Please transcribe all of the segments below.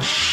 you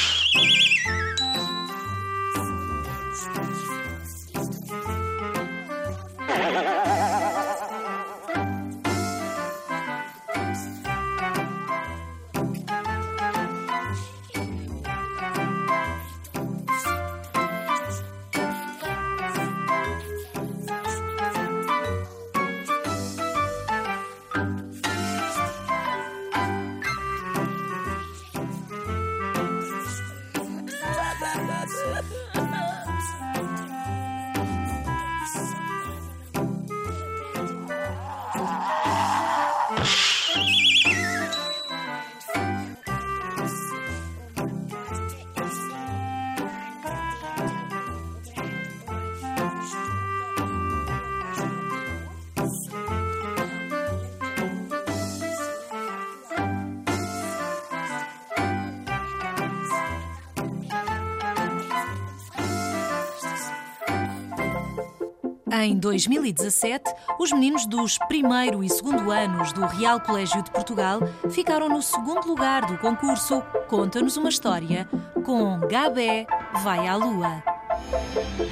Em 2017, os meninos dos primeiro e segundo anos do Real Colégio de Portugal ficaram no segundo lugar do concurso Conta-nos uma História com Gabé Vai à Lua.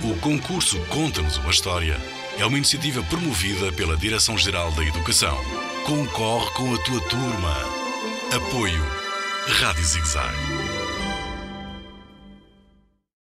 O concurso Conta-nos uma História é uma iniciativa promovida pela Direção-Geral da Educação. Concorre com a tua turma. Apoio Rádio Zigzag.